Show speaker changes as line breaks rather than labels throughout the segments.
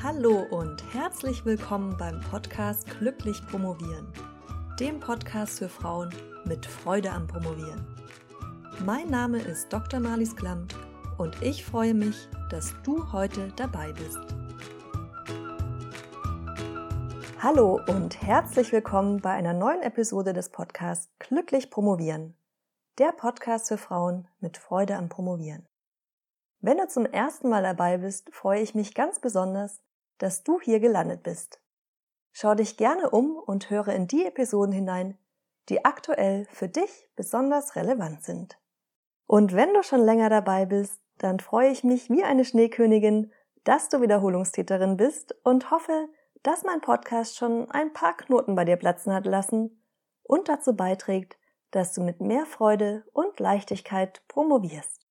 Hallo und herzlich willkommen beim Podcast Glücklich Promovieren, dem Podcast für Frauen mit Freude am Promovieren. Mein Name ist Dr. Marlies Klamt und ich freue mich, dass du heute dabei bist. Hallo und herzlich willkommen bei einer neuen Episode des Podcasts Glücklich Promovieren, der Podcast für Frauen mit Freude am Promovieren. Wenn du zum ersten Mal dabei bist, freue ich mich ganz besonders, dass du hier gelandet bist. Schau dich gerne um und höre in die Episoden hinein, die aktuell für dich besonders relevant sind. Und wenn du schon länger dabei bist, dann freue ich mich wie eine Schneekönigin, dass du Wiederholungstäterin bist und hoffe, dass mein Podcast schon ein paar Knoten bei dir platzen hat lassen und dazu beiträgt, dass du mit mehr Freude und Leichtigkeit promovierst.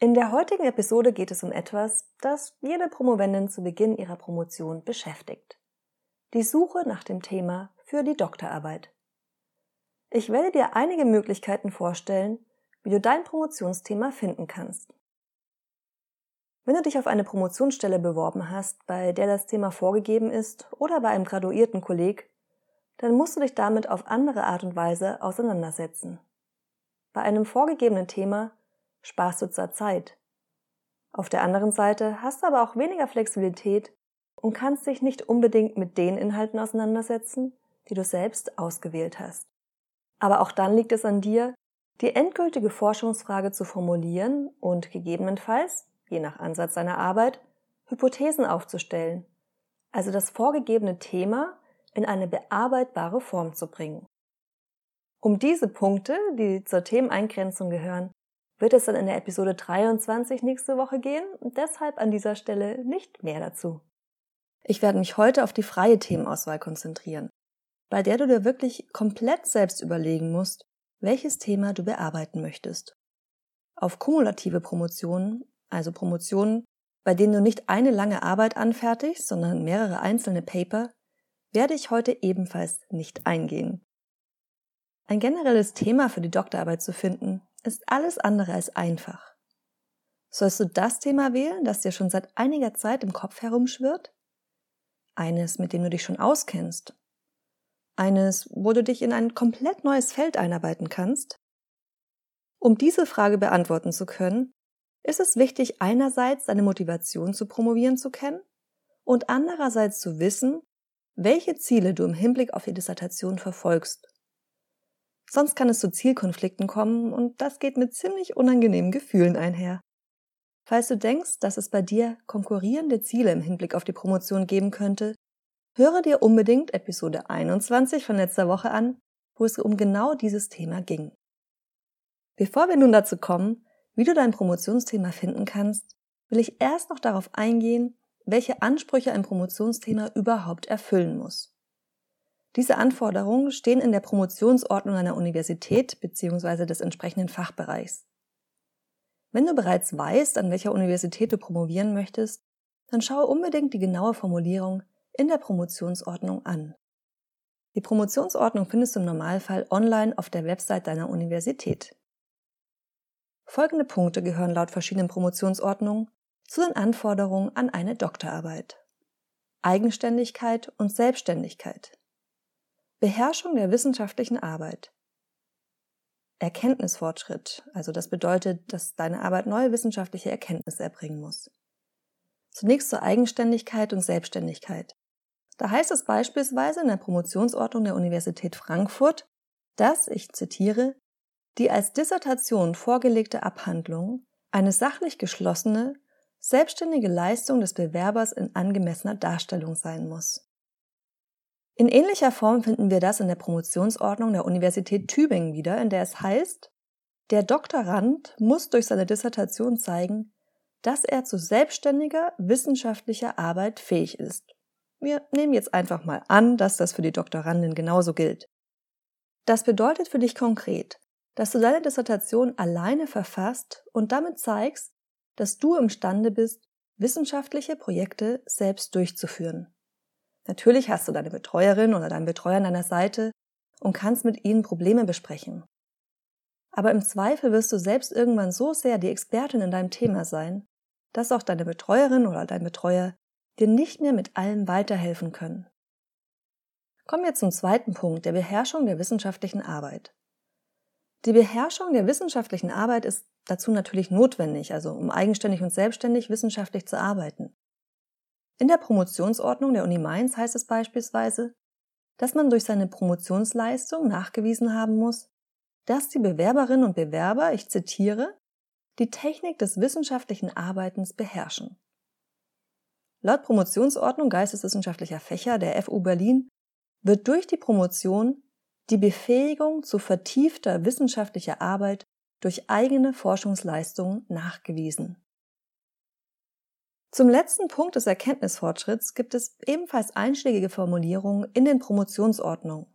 In der heutigen Episode geht es um etwas, das jede Promovendin zu Beginn ihrer Promotion beschäftigt. Die Suche nach dem Thema für die Doktorarbeit. Ich werde dir einige Möglichkeiten vorstellen, wie du dein Promotionsthema finden kannst. Wenn du dich auf eine Promotionsstelle beworben hast, bei der das Thema vorgegeben ist oder bei einem graduierten Kolleg, dann musst du dich damit auf andere Art und Weise auseinandersetzen. Bei einem vorgegebenen Thema sparst du zwar Zeit. Auf der anderen Seite hast du aber auch weniger Flexibilität und kannst dich nicht unbedingt mit den Inhalten auseinandersetzen, die du selbst ausgewählt hast. Aber auch dann liegt es an dir, die endgültige Forschungsfrage zu formulieren und gegebenenfalls, je nach Ansatz deiner Arbeit, Hypothesen aufzustellen, also das vorgegebene Thema in eine bearbeitbare Form zu bringen. Um diese Punkte, die zur Themeneingrenzung gehören, wird es dann in der Episode 23 nächste Woche gehen und deshalb an dieser Stelle nicht mehr dazu. Ich werde mich heute auf die freie Themenauswahl konzentrieren, bei der du dir wirklich komplett selbst überlegen musst, welches Thema du bearbeiten möchtest. Auf kumulative Promotionen, also Promotionen, bei denen du nicht eine lange Arbeit anfertigst, sondern mehrere einzelne Paper, werde ich heute ebenfalls nicht eingehen. Ein generelles Thema für die Doktorarbeit zu finden, ist alles andere als einfach. Sollst du das Thema wählen, das dir schon seit einiger Zeit im Kopf herumschwirrt? Eines, mit dem du dich schon auskennst? Eines, wo du dich in ein komplett neues Feld einarbeiten kannst? Um diese Frage beantworten zu können, ist es wichtig, einerseits deine Motivation zu promovieren zu kennen und andererseits zu wissen, welche Ziele du im Hinblick auf die Dissertation verfolgst Sonst kann es zu Zielkonflikten kommen und das geht mit ziemlich unangenehmen Gefühlen einher. Falls du denkst, dass es bei dir konkurrierende Ziele im Hinblick auf die Promotion geben könnte, höre dir unbedingt Episode 21 von letzter Woche an, wo es um genau dieses Thema ging. Bevor wir nun dazu kommen, wie du dein Promotionsthema finden kannst, will ich erst noch darauf eingehen, welche Ansprüche ein Promotionsthema überhaupt erfüllen muss. Diese Anforderungen stehen in der Promotionsordnung einer Universität bzw. des entsprechenden Fachbereichs. Wenn du bereits weißt, an welcher Universität du promovieren möchtest, dann schaue unbedingt die genaue Formulierung in der Promotionsordnung an. Die Promotionsordnung findest du im Normalfall online auf der Website deiner Universität. Folgende Punkte gehören laut verschiedenen Promotionsordnungen zu den Anforderungen an eine Doktorarbeit. Eigenständigkeit und Selbstständigkeit. Beherrschung der wissenschaftlichen Arbeit. Erkenntnisfortschritt, also das bedeutet, dass deine Arbeit neue wissenschaftliche Erkenntnisse erbringen muss. Zunächst zur Eigenständigkeit und Selbstständigkeit. Da heißt es beispielsweise in der Promotionsordnung der Universität Frankfurt, dass, ich zitiere, die als Dissertation vorgelegte Abhandlung eine sachlich geschlossene, selbstständige Leistung des Bewerbers in angemessener Darstellung sein muss. In ähnlicher Form finden wir das in der Promotionsordnung der Universität Tübingen wieder, in der es heißt, der Doktorand muss durch seine Dissertation zeigen, dass er zu selbstständiger wissenschaftlicher Arbeit fähig ist. Wir nehmen jetzt einfach mal an, dass das für die Doktorandin genauso gilt. Das bedeutet für dich konkret, dass du deine Dissertation alleine verfasst und damit zeigst, dass du imstande bist, wissenschaftliche Projekte selbst durchzuführen. Natürlich hast du deine Betreuerin oder deinen Betreuer an deiner Seite und kannst mit ihnen Probleme besprechen. Aber im Zweifel wirst du selbst irgendwann so sehr die Expertin in deinem Thema sein, dass auch deine Betreuerin oder dein Betreuer dir nicht mehr mit allem weiterhelfen können. Kommen wir zum zweiten Punkt, der Beherrschung der wissenschaftlichen Arbeit. Die Beherrschung der wissenschaftlichen Arbeit ist dazu natürlich notwendig, also um eigenständig und selbstständig wissenschaftlich zu arbeiten. In der Promotionsordnung der Uni Mainz heißt es beispielsweise, dass man durch seine Promotionsleistung nachgewiesen haben muss, dass die Bewerberinnen und Bewerber, ich zitiere, die Technik des wissenschaftlichen Arbeitens beherrschen. Laut Promotionsordnung geisteswissenschaftlicher Fächer der FU Berlin wird durch die Promotion die Befähigung zu vertiefter wissenschaftlicher Arbeit durch eigene Forschungsleistungen nachgewiesen. Zum letzten Punkt des Erkenntnisfortschritts gibt es ebenfalls einschlägige Formulierungen in den Promotionsordnungen.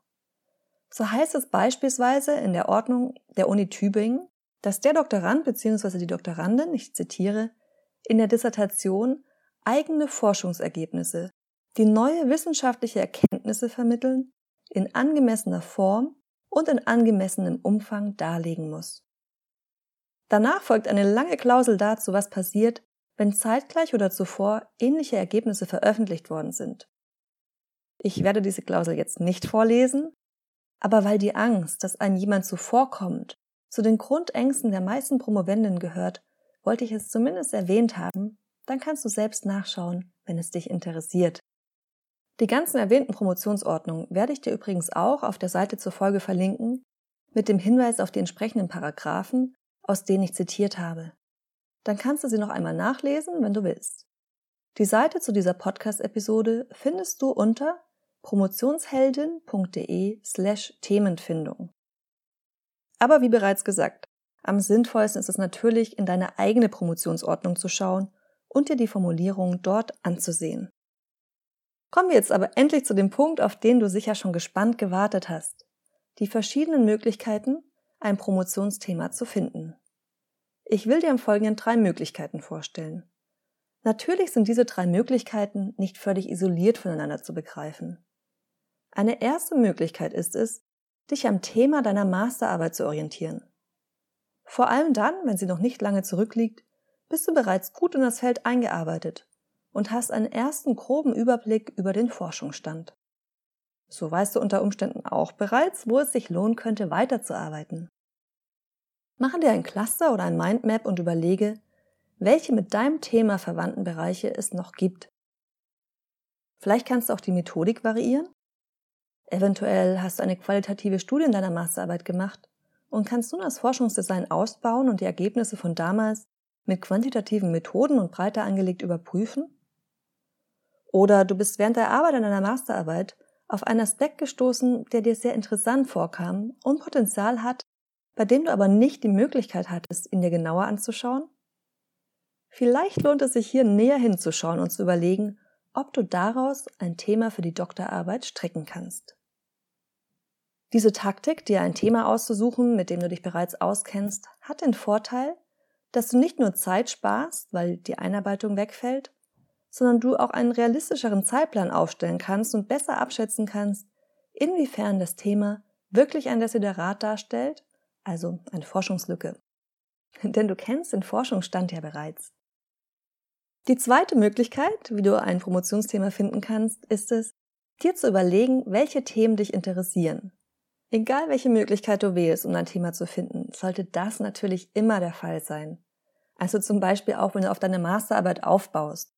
So heißt es beispielsweise in der Ordnung der Uni Tübingen, dass der Doktorand bzw. die Doktorandin, ich zitiere, in der Dissertation eigene Forschungsergebnisse, die neue wissenschaftliche Erkenntnisse vermitteln, in angemessener Form und in angemessenem Umfang darlegen muss. Danach folgt eine lange Klausel dazu, was passiert, wenn zeitgleich oder zuvor ähnliche Ergebnisse veröffentlicht worden sind. Ich werde diese Klausel jetzt nicht vorlesen, aber weil die Angst, dass einem jemand zuvorkommt, zu den Grundängsten der meisten Promovenden gehört, wollte ich es zumindest erwähnt haben, dann kannst du selbst nachschauen, wenn es dich interessiert. Die ganzen erwähnten Promotionsordnungen werde ich dir übrigens auch auf der Seite zur Folge verlinken, mit dem Hinweis auf die entsprechenden Paragraphen, aus denen ich zitiert habe. Dann kannst du sie noch einmal nachlesen, wenn du willst. Die Seite zu dieser Podcast-Episode findest du unter promotionsheldin.de slash Themenfindung. Aber wie bereits gesagt, am sinnvollsten ist es natürlich, in deine eigene Promotionsordnung zu schauen und dir die Formulierung dort anzusehen. Kommen wir jetzt aber endlich zu dem Punkt, auf den du sicher schon gespannt gewartet hast. Die verschiedenen Möglichkeiten, ein Promotionsthema zu finden. Ich will dir im Folgenden drei Möglichkeiten vorstellen. Natürlich sind diese drei Möglichkeiten nicht völlig isoliert voneinander zu begreifen. Eine erste Möglichkeit ist es, dich am Thema deiner Masterarbeit zu orientieren. Vor allem dann, wenn sie noch nicht lange zurückliegt, bist du bereits gut in das Feld eingearbeitet und hast einen ersten groben Überblick über den Forschungsstand. So weißt du unter Umständen auch bereits, wo es sich lohnen könnte, weiterzuarbeiten. Mache dir ein Cluster oder ein Mindmap und überlege, welche mit deinem Thema verwandten Bereiche es noch gibt. Vielleicht kannst du auch die Methodik variieren Eventuell hast du eine qualitative Studie in deiner Masterarbeit gemacht und kannst nun das Forschungsdesign ausbauen und die Ergebnisse von damals mit quantitativen Methoden und breiter angelegt überprüfen? Oder du bist während der Arbeit an deiner Masterarbeit auf einen Aspekt gestoßen, der dir sehr interessant vorkam und Potenzial hat, bei dem du aber nicht die Möglichkeit hattest, ihn dir genauer anzuschauen? Vielleicht lohnt es sich hier näher hinzuschauen und zu überlegen, ob du daraus ein Thema für die Doktorarbeit strecken kannst. Diese Taktik, dir ein Thema auszusuchen, mit dem du dich bereits auskennst, hat den Vorteil, dass du nicht nur Zeit sparst, weil die Einarbeitung wegfällt, sondern du auch einen realistischeren Zeitplan aufstellen kannst und besser abschätzen kannst, inwiefern das Thema wirklich ein Desiderat darstellt, also eine Forschungslücke. Denn du kennst den Forschungsstand ja bereits. Die zweite Möglichkeit, wie du ein Promotionsthema finden kannst, ist es, dir zu überlegen, welche Themen dich interessieren. Egal welche Möglichkeit du wählst, um ein Thema zu finden, sollte das natürlich immer der Fall sein. Also zum Beispiel auch, wenn du auf deine Masterarbeit aufbaust.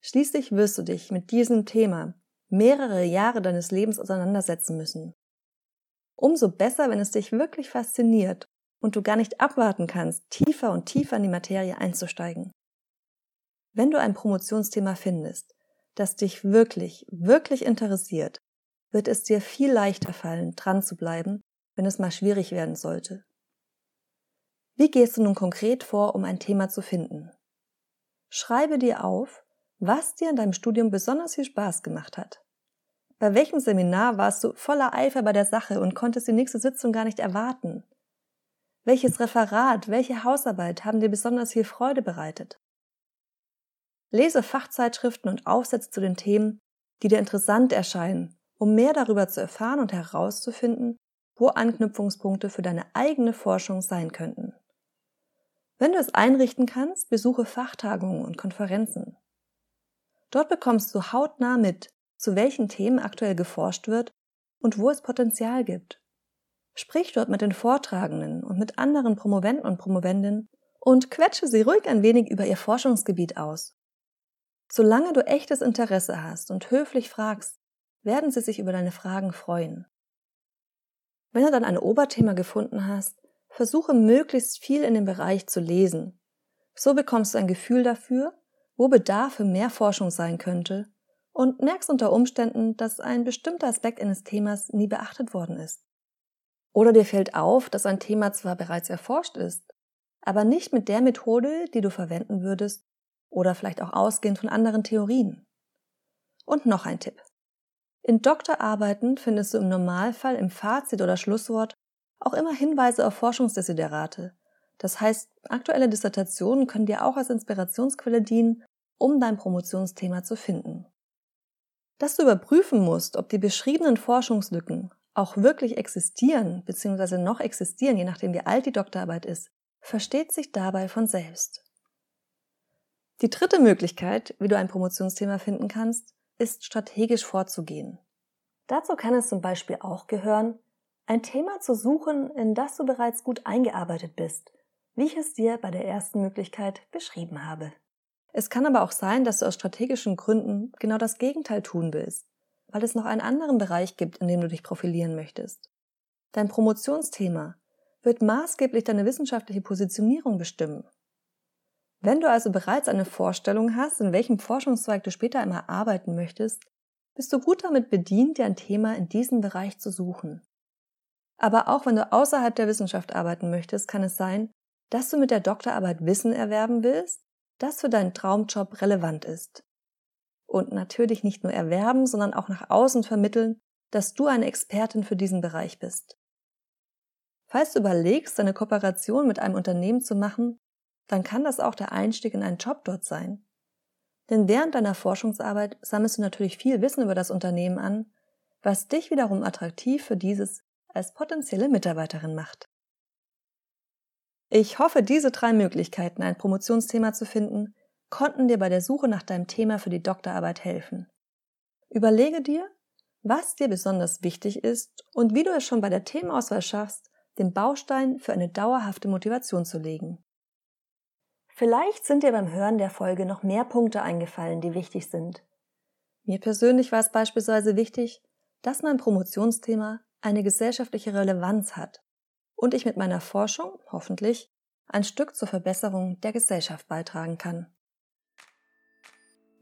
Schließlich wirst du dich mit diesem Thema mehrere Jahre deines Lebens auseinandersetzen müssen. Umso besser, wenn es dich wirklich fasziniert und du gar nicht abwarten kannst, tiefer und tiefer in die Materie einzusteigen. Wenn du ein Promotionsthema findest, das dich wirklich, wirklich interessiert, wird es dir viel leichter fallen, dran zu bleiben, wenn es mal schwierig werden sollte. Wie gehst du nun konkret vor, um ein Thema zu finden? Schreibe dir auf, was dir in deinem Studium besonders viel Spaß gemacht hat. Bei welchem Seminar warst du voller Eifer bei der Sache und konntest die nächste Sitzung gar nicht erwarten? Welches Referat, welche Hausarbeit haben dir besonders viel Freude bereitet? Lese Fachzeitschriften und Aufsätze zu den Themen, die dir interessant erscheinen um mehr darüber zu erfahren und herauszufinden, wo Anknüpfungspunkte für deine eigene Forschung sein könnten. Wenn du es einrichten kannst, besuche Fachtagungen und Konferenzen. Dort bekommst du hautnah mit, zu welchen Themen aktuell geforscht wird und wo es Potenzial gibt. Sprich dort mit den Vortragenden und mit anderen Promoventen und Promovendinnen und quetsche sie ruhig ein wenig über ihr Forschungsgebiet aus. Solange du echtes Interesse hast und höflich fragst, werden sie sich über deine Fragen freuen. Wenn du dann ein Oberthema gefunden hast, versuche möglichst viel in dem Bereich zu lesen. So bekommst du ein Gefühl dafür, wo Bedarf für mehr Forschung sein könnte und merkst unter Umständen, dass ein bestimmter Aspekt eines Themas nie beachtet worden ist. Oder dir fällt auf, dass ein Thema zwar bereits erforscht ist, aber nicht mit der Methode, die du verwenden würdest, oder vielleicht auch ausgehend von anderen Theorien. Und noch ein Tipp. In Doktorarbeiten findest du im Normalfall im Fazit oder Schlusswort auch immer Hinweise auf Forschungsdesiderate. Das heißt, aktuelle Dissertationen können dir auch als Inspirationsquelle dienen, um dein Promotionsthema zu finden. Dass du überprüfen musst, ob die beschriebenen Forschungslücken auch wirklich existieren bzw. noch existieren, je nachdem wie alt die Doktorarbeit ist, versteht sich dabei von selbst. Die dritte Möglichkeit, wie du ein Promotionsthema finden kannst, ist strategisch vorzugehen. Dazu kann es zum Beispiel auch gehören, ein Thema zu suchen, in das du bereits gut eingearbeitet bist, wie ich es dir bei der ersten Möglichkeit beschrieben habe. Es kann aber auch sein, dass du aus strategischen Gründen genau das Gegenteil tun willst, weil es noch einen anderen Bereich gibt, in dem du dich profilieren möchtest. Dein Promotionsthema wird maßgeblich deine wissenschaftliche Positionierung bestimmen. Wenn du also bereits eine Vorstellung hast, in welchem Forschungszweig du später einmal arbeiten möchtest, bist du gut damit bedient, dir ein Thema in diesem Bereich zu suchen. Aber auch wenn du außerhalb der Wissenschaft arbeiten möchtest, kann es sein, dass du mit der Doktorarbeit Wissen erwerben willst, das für deinen Traumjob relevant ist. Und natürlich nicht nur erwerben, sondern auch nach außen vermitteln, dass du eine Expertin für diesen Bereich bist. Falls du überlegst, eine Kooperation mit einem Unternehmen zu machen, dann kann das auch der Einstieg in einen Job dort sein. Denn während deiner Forschungsarbeit sammelst du natürlich viel Wissen über das Unternehmen an, was dich wiederum attraktiv für dieses als potenzielle Mitarbeiterin macht. Ich hoffe, diese drei Möglichkeiten, ein Promotionsthema zu finden, konnten dir bei der Suche nach deinem Thema für die Doktorarbeit helfen. Überlege dir, was dir besonders wichtig ist und wie du es schon bei der Themenauswahl schaffst, den Baustein für eine dauerhafte Motivation zu legen. Vielleicht sind dir beim Hören der Folge noch mehr Punkte eingefallen, die wichtig sind. Mir persönlich war es beispielsweise wichtig, dass mein Promotionsthema eine gesellschaftliche Relevanz hat und ich mit meiner Forschung, hoffentlich, ein Stück zur Verbesserung der Gesellschaft beitragen kann.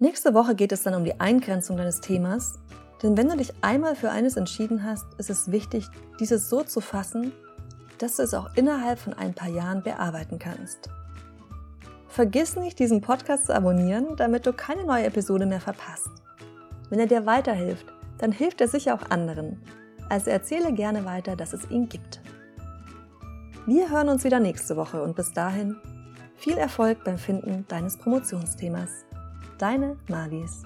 Nächste Woche geht es dann um die Eingrenzung deines Themas, denn wenn du dich einmal für eines entschieden hast, ist es wichtig, dieses so zu fassen, dass du es auch innerhalb von ein paar Jahren bearbeiten kannst. Vergiss nicht, diesen Podcast zu abonnieren, damit du keine neue Episode mehr verpasst. Wenn er dir weiterhilft, dann hilft er sicher auch anderen. Also erzähle gerne weiter, dass es ihn gibt. Wir hören uns wieder nächste Woche und bis dahin viel Erfolg beim Finden deines Promotionsthemas. Deine Mavis.